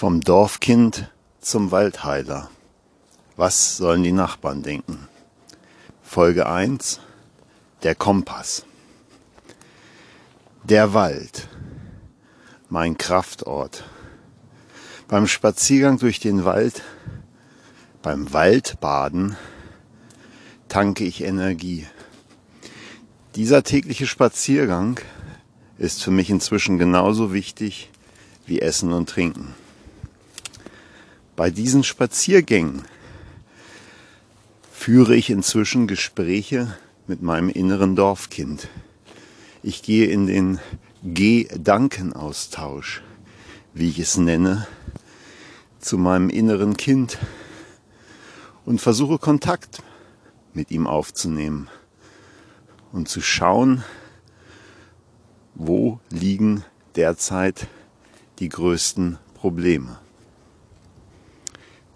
Vom Dorfkind zum Waldheiler. Was sollen die Nachbarn denken? Folge 1. Der Kompass. Der Wald. Mein Kraftort. Beim Spaziergang durch den Wald, beim Waldbaden, tanke ich Energie. Dieser tägliche Spaziergang ist für mich inzwischen genauso wichtig wie Essen und Trinken. Bei diesen Spaziergängen führe ich inzwischen Gespräche mit meinem inneren Dorfkind. Ich gehe in den Gedankenaustausch, wie ich es nenne, zu meinem inneren Kind und versuche Kontakt mit ihm aufzunehmen und zu schauen, wo liegen derzeit die größten Probleme.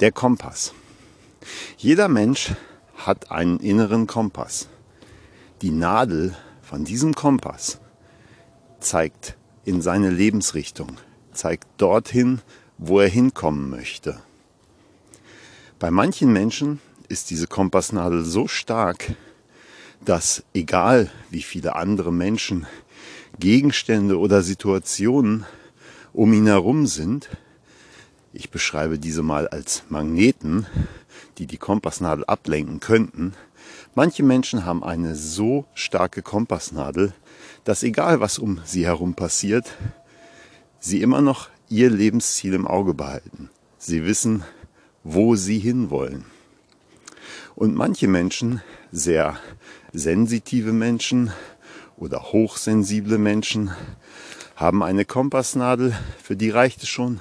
Der Kompass. Jeder Mensch hat einen inneren Kompass. Die Nadel von diesem Kompass zeigt in seine Lebensrichtung, zeigt dorthin, wo er hinkommen möchte. Bei manchen Menschen ist diese Kompassnadel so stark, dass egal wie viele andere Menschen, Gegenstände oder Situationen um ihn herum sind, ich beschreibe diese mal als Magneten, die die Kompassnadel ablenken könnten. Manche Menschen haben eine so starke Kompassnadel, dass egal was um sie herum passiert, sie immer noch ihr Lebensziel im Auge behalten. Sie wissen, wo sie hinwollen. Und manche Menschen, sehr sensitive Menschen oder hochsensible Menschen, haben eine Kompassnadel, für die reicht es schon,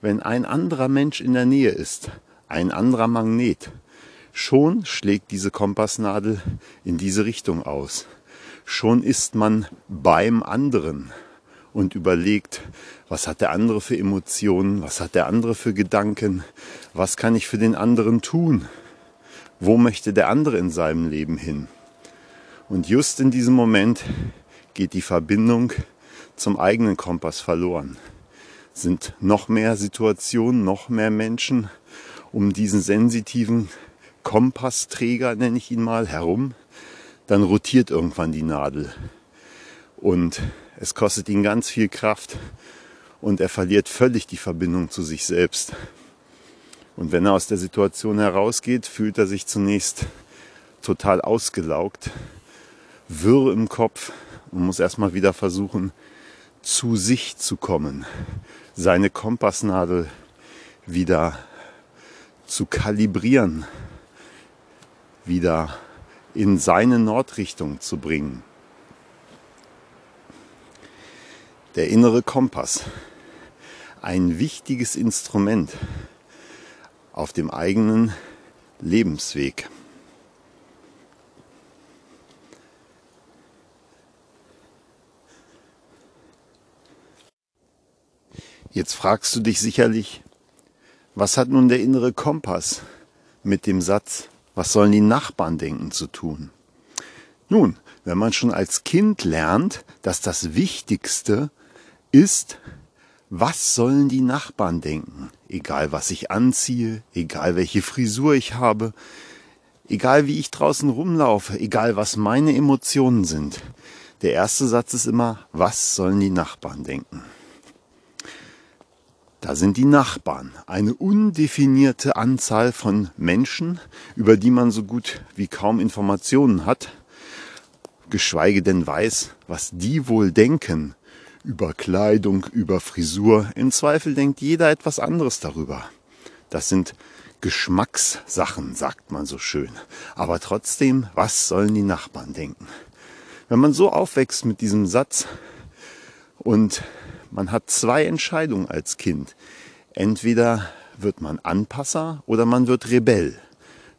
wenn ein anderer Mensch in der Nähe ist, ein anderer Magnet, schon schlägt diese Kompassnadel in diese Richtung aus. Schon ist man beim anderen und überlegt, was hat der andere für Emotionen, was hat der andere für Gedanken, was kann ich für den anderen tun, wo möchte der andere in seinem Leben hin. Und just in diesem Moment geht die Verbindung zum eigenen Kompass verloren sind noch mehr Situationen, noch mehr Menschen um diesen sensitiven Kompassträger, nenne ich ihn mal, herum. Dann rotiert irgendwann die Nadel. Und es kostet ihn ganz viel Kraft und er verliert völlig die Verbindung zu sich selbst. Und wenn er aus der Situation herausgeht, fühlt er sich zunächst total ausgelaugt, wirr im Kopf und muss erstmal wieder versuchen, zu sich zu kommen, seine Kompassnadel wieder zu kalibrieren, wieder in seine Nordrichtung zu bringen. Der innere Kompass, ein wichtiges Instrument auf dem eigenen Lebensweg. Jetzt fragst du dich sicherlich, was hat nun der innere Kompass mit dem Satz, was sollen die Nachbarn denken zu tun? Nun, wenn man schon als Kind lernt, dass das Wichtigste ist, was sollen die Nachbarn denken? Egal was ich anziehe, egal welche Frisur ich habe, egal wie ich draußen rumlaufe, egal was meine Emotionen sind. Der erste Satz ist immer, was sollen die Nachbarn denken? Da sind die Nachbarn, eine undefinierte Anzahl von Menschen, über die man so gut wie kaum Informationen hat, geschweige denn weiß, was die wohl denken über Kleidung, über Frisur. Im Zweifel denkt jeder etwas anderes darüber. Das sind Geschmackssachen, sagt man so schön. Aber trotzdem, was sollen die Nachbarn denken? Wenn man so aufwächst mit diesem Satz und man hat zwei Entscheidungen als Kind. Entweder wird man Anpasser oder man wird Rebell.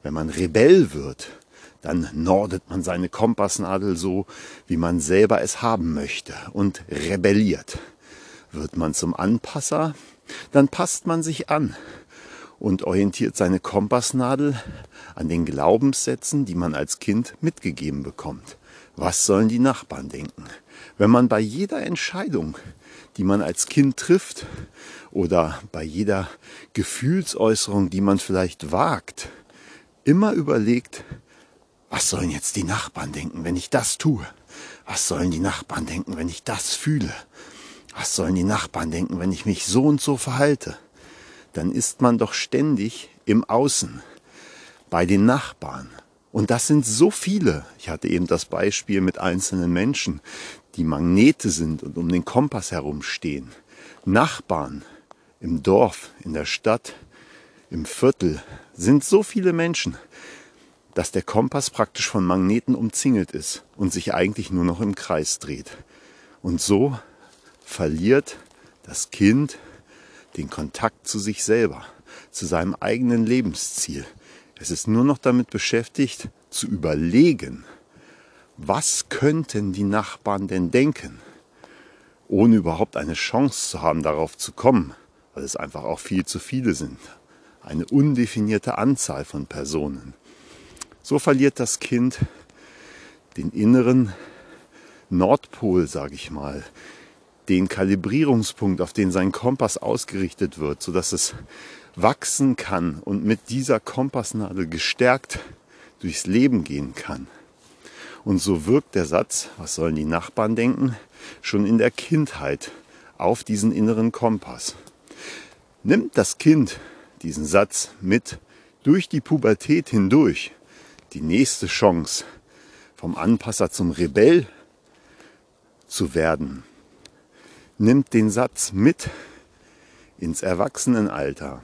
Wenn man Rebell wird, dann nordet man seine Kompassnadel so, wie man selber es haben möchte und rebelliert. Wird man zum Anpasser, dann passt man sich an und orientiert seine Kompassnadel an den Glaubenssätzen, die man als Kind mitgegeben bekommt. Was sollen die Nachbarn denken? Wenn man bei jeder Entscheidung, die man als Kind trifft, oder bei jeder Gefühlsäußerung, die man vielleicht wagt, immer überlegt, was sollen jetzt die Nachbarn denken, wenn ich das tue? Was sollen die Nachbarn denken, wenn ich das fühle? Was sollen die Nachbarn denken, wenn ich mich so und so verhalte? Dann ist man doch ständig im Außen, bei den Nachbarn. Und das sind so viele. Ich hatte eben das Beispiel mit einzelnen Menschen, die Magnete sind und um den Kompass herumstehen. Nachbarn im Dorf, in der Stadt, im Viertel sind so viele Menschen, dass der Kompass praktisch von Magneten umzingelt ist und sich eigentlich nur noch im Kreis dreht. Und so verliert das Kind den Kontakt zu sich selber, zu seinem eigenen Lebensziel. Es ist nur noch damit beschäftigt, zu überlegen, was könnten die Nachbarn denn denken, ohne überhaupt eine Chance zu haben, darauf zu kommen, weil es einfach auch viel zu viele sind. Eine undefinierte Anzahl von Personen. So verliert das Kind den inneren Nordpol, sage ich mal, den Kalibrierungspunkt, auf den sein Kompass ausgerichtet wird, sodass es wachsen kann und mit dieser Kompassnadel gestärkt durchs Leben gehen kann. Und so wirkt der Satz, was sollen die Nachbarn denken, schon in der Kindheit auf diesen inneren Kompass. Nimmt das Kind diesen Satz mit durch die Pubertät hindurch, die nächste Chance, vom Anpasser zum Rebell zu werden. Nimmt den Satz mit ins Erwachsenenalter,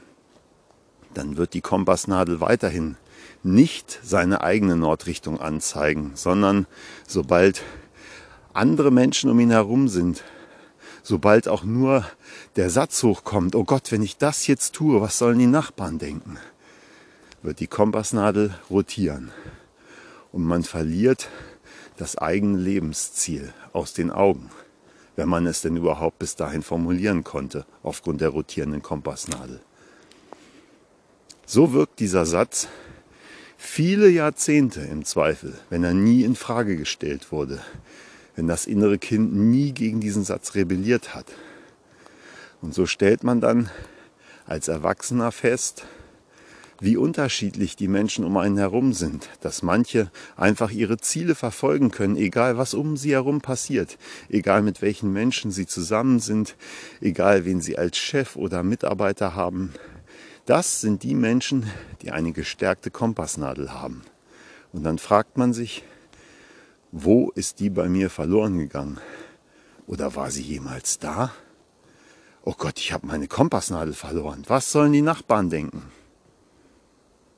dann wird die Kompassnadel weiterhin nicht seine eigene Nordrichtung anzeigen, sondern sobald andere Menschen um ihn herum sind, sobald auch nur der Satz hochkommt, oh Gott, wenn ich das jetzt tue, was sollen die Nachbarn denken? wird die Kompassnadel rotieren und man verliert das eigene Lebensziel aus den Augen, wenn man es denn überhaupt bis dahin formulieren konnte, aufgrund der rotierenden Kompassnadel. So wirkt dieser Satz viele Jahrzehnte im Zweifel, wenn er nie in Frage gestellt wurde, wenn das innere Kind nie gegen diesen Satz rebelliert hat. Und so stellt man dann als Erwachsener fest, wie unterschiedlich die Menschen um einen herum sind, dass manche einfach ihre Ziele verfolgen können, egal was um sie herum passiert, egal mit welchen Menschen sie zusammen sind, egal wen sie als Chef oder Mitarbeiter haben. Das sind die Menschen, die eine gestärkte Kompassnadel haben. Und dann fragt man sich, wo ist die bei mir verloren gegangen? Oder war sie jemals da? Oh Gott, ich habe meine Kompassnadel verloren. Was sollen die Nachbarn denken?